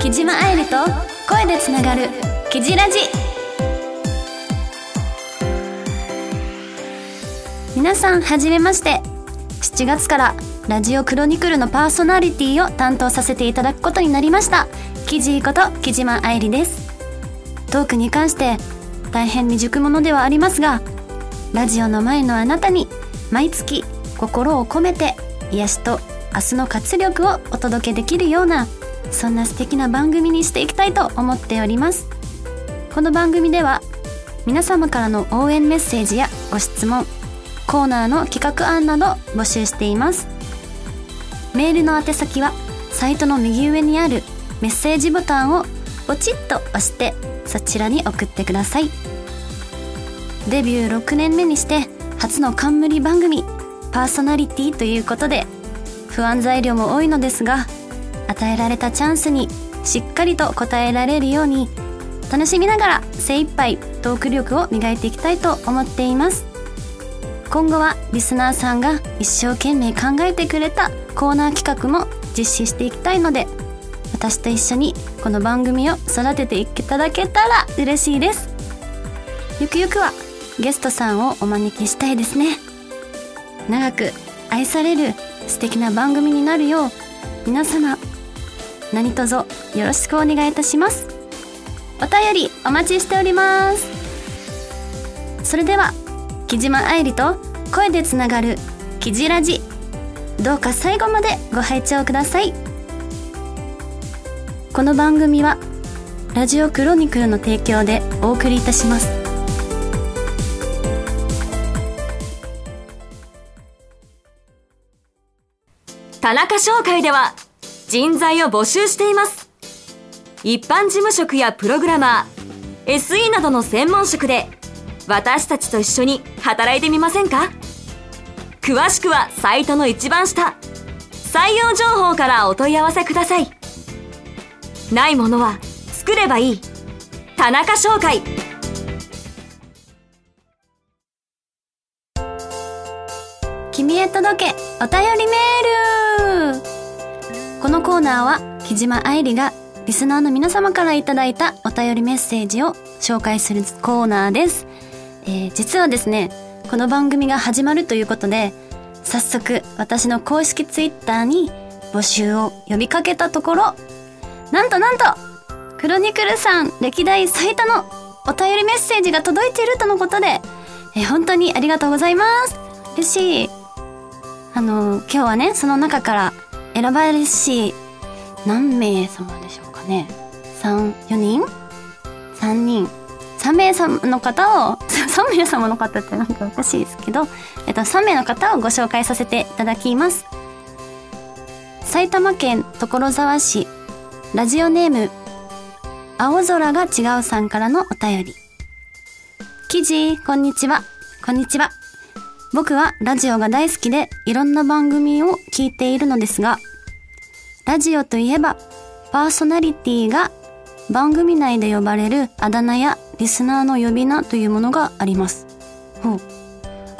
木島愛理と声でつながる「キジラジ」皆さんはじめまして。7月からラジオクロニクルのパーソナリティを担当させていただくことになりました。キジこと木島愛理です。トークに関して大変未熟者ではありますがラジオの前のあなたに毎月心を込めて癒しと明日の活力をお届けできるようなそんな素敵な番組にしていきたいと思っております。この番組では皆様からの応援メッセージやご質問コーナーの企画案など募集しています。メールの宛先はサイトの右上にあるメッセージボタンをポチッと押してそちらに送ってください。デビュー6年目にして初の冠番組パーソナリティということで不安材料も多いのですが与えられたチャンスにしっかりと答えられるように楽しみながら精一杯トーク力を磨いていきたいと思っています。今後はリスナーさんが一生懸命考えてくれたコーナー企画も実施していきたいので私と一緒にこの番組を育てていただけたら嬉しいです。ゆくゆくはゲストさんをお招きしたいですね。長く愛される素敵な番組になるよう皆様何卒よろしくお願いいたします。お便りお待ちしております。それでは木島愛理と声でつながるキジラジどうか最後までご拝聴ください。この番組はラジオクロニクルの提供でお送りいたします。田中商会では人材を募集しています。一般事務職やプログラマー SE などの専門職で私たちと一緒に働いてみませんか？詳しくはサイトの一番下採用情報からお問い合わせください。ないものは作ればいい。田中商会。君へ届けお便りメール。このコーナーは木島愛理がリスナーの皆様からいただいたお便りメッセージを紹介するコーナーです、えー、実はですねこの番組が始まるということで早速私の公式ツイッターに募集を呼びかけたところなんとなんとクロニクルさん歴代最多のお便りメッセージが届いているとのことで、えー、本当にありがとうございます。嬉しい。あの今日はねその中から選ばれし何名様でしょうかね？34人？3人。3名様の方を 3名様の方ってなんかおかしいですけど、えっと、3名の方をご紹介させていただきます。埼玉県所沢市ラジオネーム青空が違うさんからのお便り。記事こんにちは。こんにちは。僕はラジオが大好きでいろんな番組を聞いているのですが、ラジオといえばパーソナリティが番組内で呼ばれるあだ名やリスナーの呼び名というものがあります。ほう。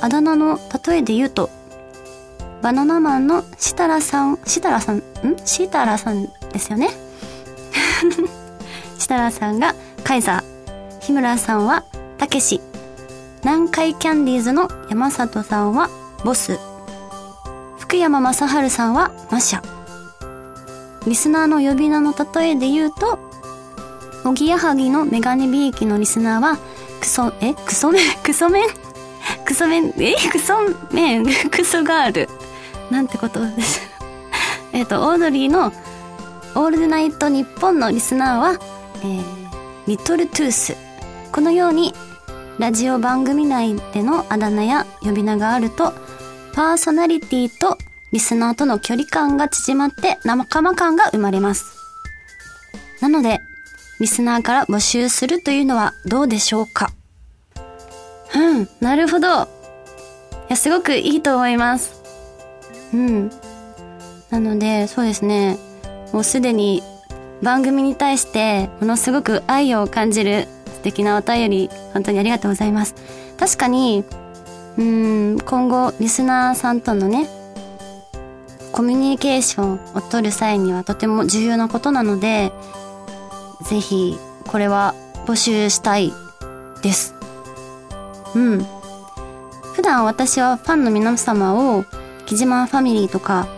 あだ名の例えで言うと、バナナマンのシタラさん、シタラさん、ん？シタラさんですよね？シタラさんがカイザー、日村さんはたけし、南海キャンディーズの山里さんはボス。福山雅治さんはマシャ。リスナーの呼び名の例えで言うと、おぎやはぎのメガネビーキのリスナーは、クソ、えクソメン クソメンクソメンえ？クソメン クソガール？なんてことです。えっと、オードリーのオールナイトニッポンのリスナーは、えー、リトルトゥース。このようにラジオ番組内でのあだ名や呼び名があると、パーソナリティとリスナーとの距離感が縮まって仲間感が生まれます。なので、リスナーから募集するというのはどうでしょうか？うん、なるほど。いや、すごくいいと思います。うん。なので、そうですね。もうすでに番組に対してものすごく愛を感じる素敵なお便り、本当にありがとうございます。確かに、うん今後リスナーさんとのねコミュニケーションを取る際にはとても重要なことなのでぜひこれは募集したいです。うん。普段私はファンの皆様を木島ファミリーとか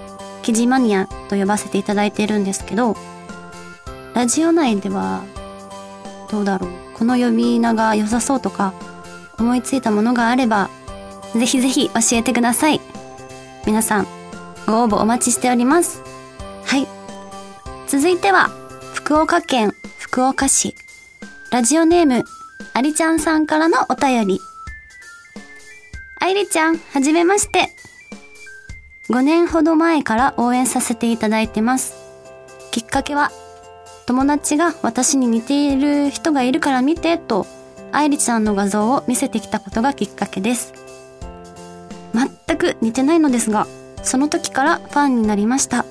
キジマニアと呼ばせていただいているんですけどラジオ内ではどうだろう。この呼び名が良さそうとか思いついたものがあればぜひぜひ教えてください。皆さんご応募お待ちしております。はい。続いては福岡県福岡市。ラジオネームありちゃんさんからのお便り。ありちゃんはじめまして。5年ほど前から応援させていただいてます。きっかけは友達が私に似ている人がいるから見てと愛理ちゃんの画像を見せてきたことがきっかけです。全く似てないのですがその時からファンになりました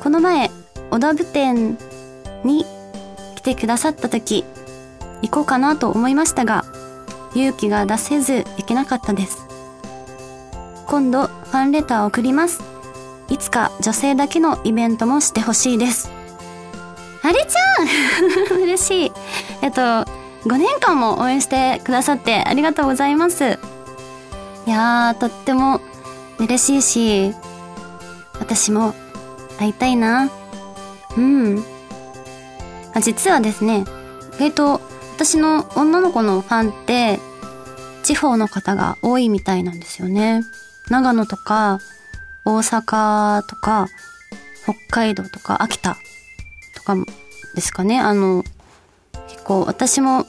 この前小田部店に来てくださった時行こうかなと思いましたが勇気が出せず行けなかったです今度ファンレターを送りますいつか女性だけのイベントもしてほしいですありちゃん 嬉しい。えっと、5年間も応援してくださってありがとうございます。いやー、とっても嬉しいし、私も会いたいな。うん。あ実はですね、えっと、私の女の子のファンって、地方の方が多いみたいなんですよね。長野とか、大阪とか、北海道とか、秋田とかですかね。あの、結構私も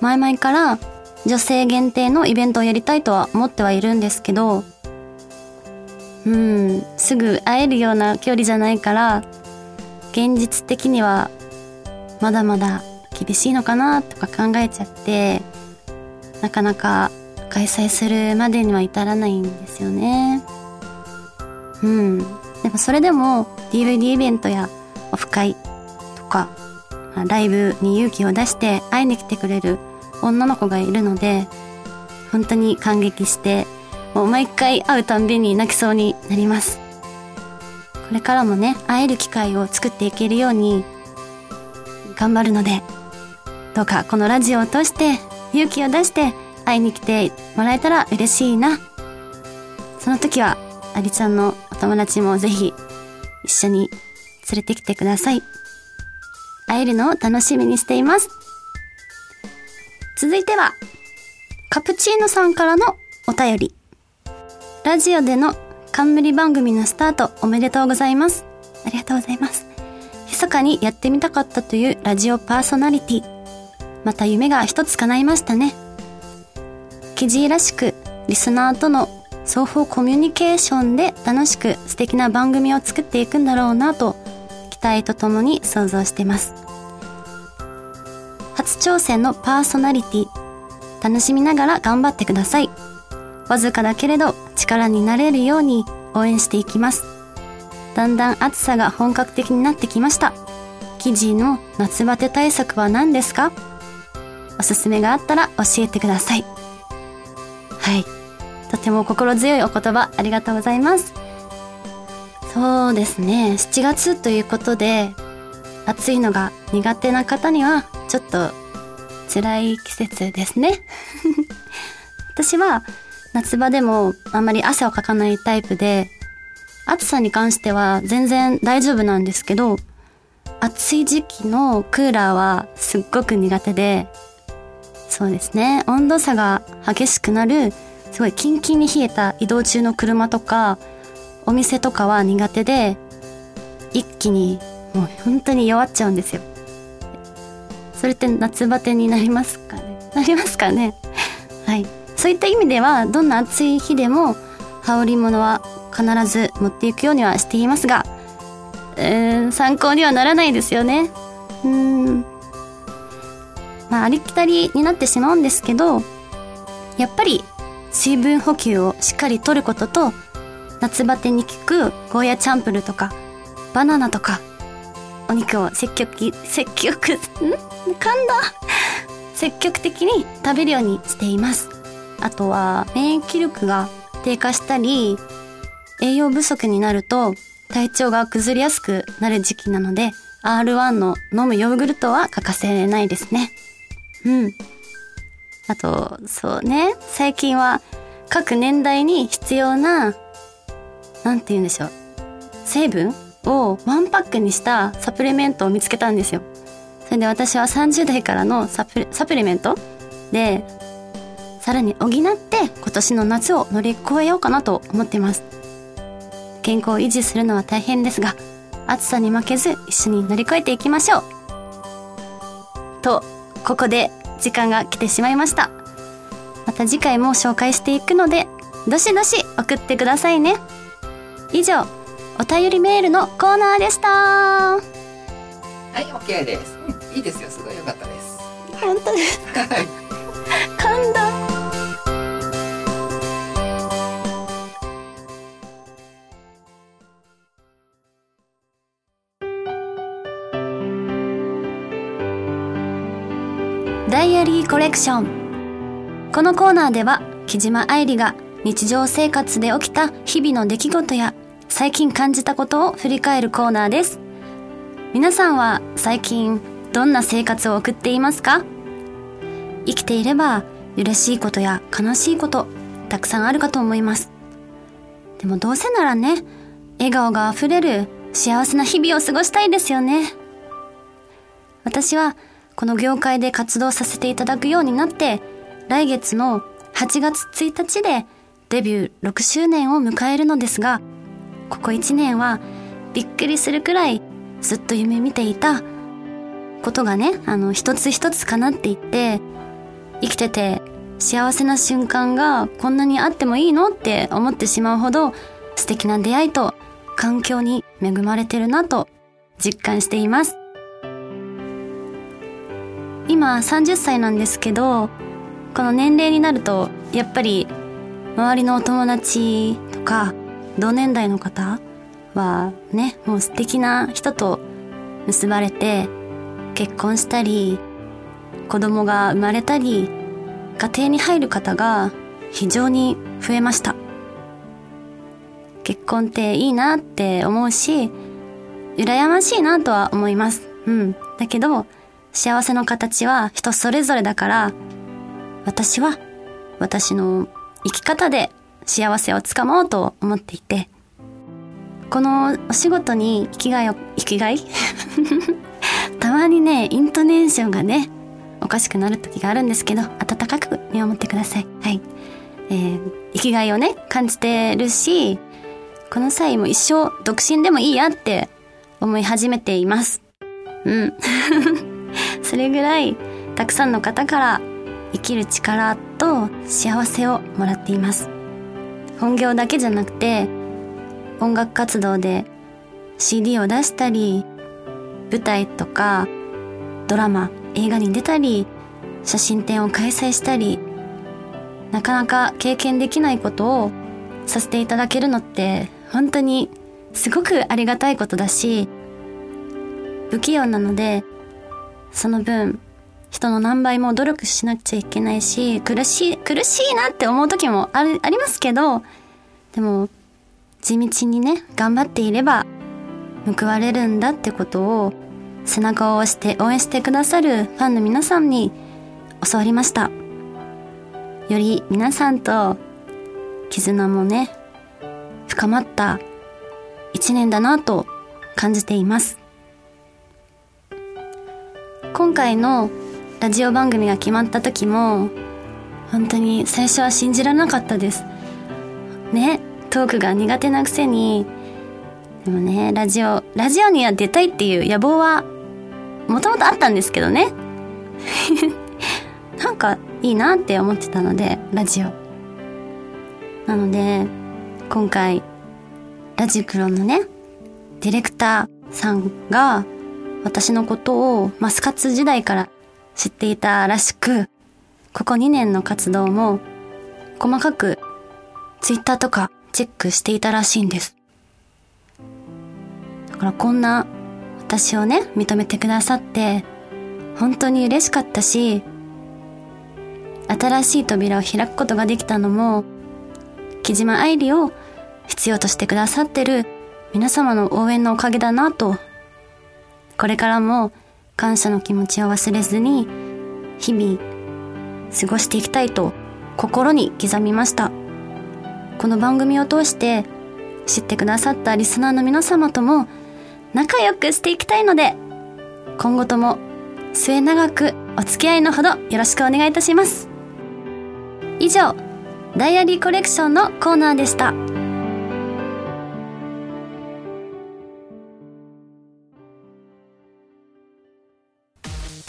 前々から女性限定のイベントをやりたいとは思ってはいるんですけど、うん、すぐ会えるような距離じゃないから、現実的にはまだまだ厳しいのかなとか考えちゃって、なかなか開催するまでには至らないんですよね。うん。でもそれでも DVD イベントやオフ会とか、ライブに勇気を出して会いに来てくれる女の子がいるので、本当に感激して、もう毎回会うたんびに泣きそうになります。これからもね、会える機会を作っていけるように、頑張るので、どうかこのラジオを通して勇気を出して会いに来てもらえたら嬉しいな。その時は、ありちゃんのお友達もぜひ一緒に連れてきてください。会えるのを楽しみにしています。続いては、カプチーノさんからのお便り。ラジオでの冠番組のスタートおめでとうございます。ありがとうございます。密かにやってみたかったというラジオパーソナリティ。また夢が一つ叶いましたね。記事らしく、リスナーとの双方コミュニケーションで楽しく素敵な番組を作っていくんだろうなと期待とともに想像してます。初挑戦のパーソナリティ、楽しみながら頑張ってください。わずかだけれど力になれるように応援していきます。だんだん暑さが本格的になってきました。記事の夏バテ対策は何ですか？おすすめがあったら教えてください。はい。とても心強いお言葉ありがとうございます。そうですね7月ということで暑いのが苦手な方にはちょっと辛い季節ですね 私は夏場でもあんまり汗をかかないタイプで暑さに関しては全然大丈夫なんですけど暑い時期のクーラーはすっごく苦手でそうですね。温度差が激しくなるすごいキンキンに冷えた移動中の車とかお店とかは苦手で一気にもう本当に弱っちゃうんですよ。それって夏バテになりますかね？なりますかね？はい。そういった意味ではどんな暑い日でも羽織物は必ず持っていくようにはしていますがうーん参考にはならないですよね。うん。まあありきたりになってしまうんですけどやっぱり水分補給をしっかりとることと夏バテに効くゴーヤチャンプルとかバナナとかお肉を積極積極 ん？噛んだ積極的に食べるようにしています。あとは免疫力が低下したり、栄養不足になると体調が崩れやすくなる時期なので、R1 の飲むヨーグルトは欠かせないですね。うん。あと、そうね、最近は各年代に必要な、なんて言うんでしょう。成分をワンパックにしたサプリメントを見つけたんですよ。それで私は30代からのサプサプリメントで、さらに補って今年の夏を乗り越えようかなと思っています。健康を維持するのは大変ですが、暑さに負けず一緒に乗り越えていきましょう。と、ここで時間が来てしまいました。また次回も紹介していくので、どしどし送ってくださいね。以上、お便りメールのコーナーでした。はい、OK です。いいですよ、すごい良かったです。本当ですか。はい。レクション。このコーナーでは木島愛理が日常生活で起きた日々の出来事や最近感じたことを振り返るコーナーです。皆さんは最近どんな生活を送っていますか？生きていれば嬉しいことや悲しいことたくさんあるかと思います。でもどうせならね笑顔があふれる幸せな日々を過ごしたいですよね。私はこの業界で活動させていただくようになって、来月の8月1日でデビュー6周年を迎えるのですが、ここ1年はびっくりするくらいずっと夢見ていたことがね、あの、一つ一つ叶っていって、生きてて幸せな瞬間がこんなにあってもいいのって思ってしまうほど素敵な出会いと環境に恵まれてるなと実感しています。今30歳なんですけどこの年齢になるとやっぱり周りのお友達とか同年代の方はねもう素敵な人と結ばれて結婚したり子供が生まれたり家庭に入る方が非常に増えました。結婚っていいなって思うし羨ましいなとは思います。うん。だけど幸せの形は人それぞれだから、私は私の生き方で幸せをつかもうと思っていて、このお仕事に生きがいを、生きがい？たまにね、イントネーションがね、おかしくなる時があるんですけど、温かく見守ってください。はい。えー、生きがいをね、感じてるし、この際も一生独身でもいいやって思い始めています。うん。それぐらいたくさんの方から生きる力と幸せをもらっています。本業だけじゃなくて音楽活動で CD を出したり舞台とかドラマ映画に出たり写真展を開催したりなかなか経験できないことをさせていただけるのって本当にすごくありがたいことだし不器用なのでその分、人の何倍も努力しなくちゃいけないし、苦しい、苦しいなって思う時もある、ありますけど、でも、地道にね、頑張っていれば、報われるんだってことを、背中を押して応援してくださるファンの皆さんに教わりました。より皆さんと絆もね、深まった一年だなと感じています。今回のラジオ番組が決まった時も本当に最初は信じられなかったです。ねトークが苦手なくせに。でもねラジオラジオには出たいっていう野望はもともとあったんですけどね。なんかいいなって思ってたのでラジオ。なので今回ラジクロのねディレクターさんが私のことをマスカツ時代から知っていたらしく、ここ2年の活動も細かくツイッターとかチェックしていたらしいんです。だからこんな私をね、認めてくださって本当に嬉しかったし、新しい扉を開くことができたのも木島愛理を必要としてくださってる皆様の応援のおかげだなとこれからも感謝の気持ちを忘れずに日々過ごしていきたいと心に刻みました。この番組を通して知ってくださったリスナーの皆様とも仲良くしていきたいので今後とも末永くお付き合いのほどよろしくお願いいたします。以上ダイアリーコレクションのコーナーでした。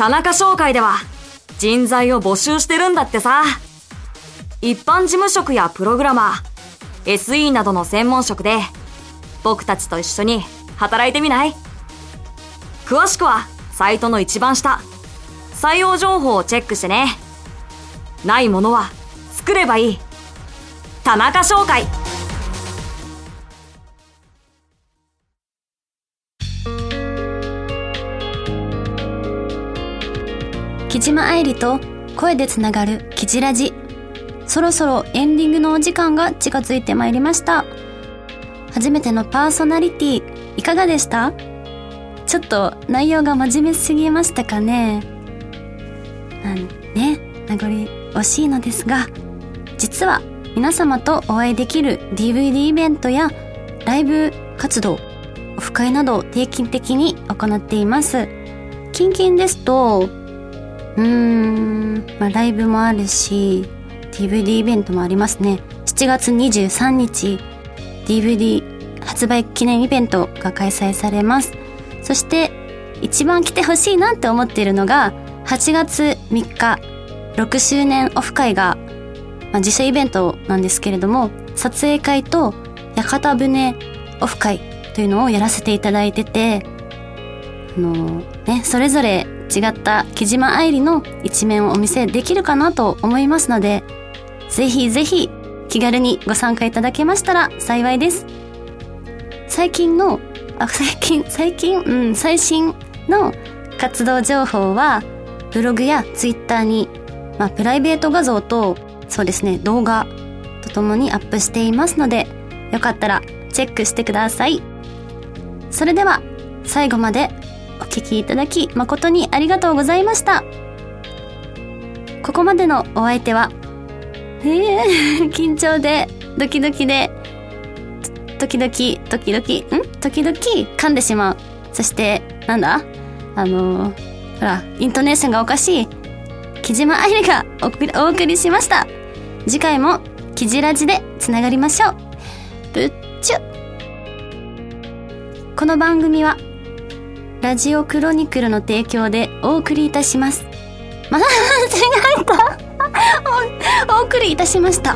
田中商会では人材を募集してるんだってさ。一般事務職やプログラマー SE などの専門職で僕たちと一緒に働いてみない？詳しくはサイトの一番下。採用情報をチェックしてね。ないものは作ればいい。田中商会。木島愛理と声でつながるキジラジ。そろそろエンディングのお時間が近づいてまいりました。初めてのパーソナリティいかがでした？ちょっと内容が真面目すぎましたかね？あのね名残惜しいのですが実は皆様とお会いできる DVD イベントやライブ活動オフ会などを定期的に行っています。近々ですとうーん、まあ、ライブもあるし DVD イベントもありますね。7月23日 DVD 発売記念イベントが開催されます。そして一番来てほしいなって思っているのが8月3日6周年オフ会が、まあ、自社イベントなんですけれども撮影会と屋形船オフ会というのをやらせていただいててあのねそれぞれ違った木島愛理の一面をお見せできるかなと思いますのでぜひぜひ気軽にご参加いただけましたら幸いです。最近のあ最近最近？うん最新の活動情報はブログやツイッターに、まあ、プライベート画像とそうですね動画とともにアップしていますのでよかったらチェックしてください。それでは最後までお聞きいただき誠にありがとうございました。ここまでのお相手はえー、緊張でドキドキで時々時々ん？時々噛んでしまう。そしてなんだ？あのー、ほらイントネーションがおかしい。木島愛理がお送りお送りしました。次回もキジラジでつながりましょう。ぶっちゅ。この番組はラジオクロニクルの提供でお送りいたします。ま間 違えた。おお送りいたしました。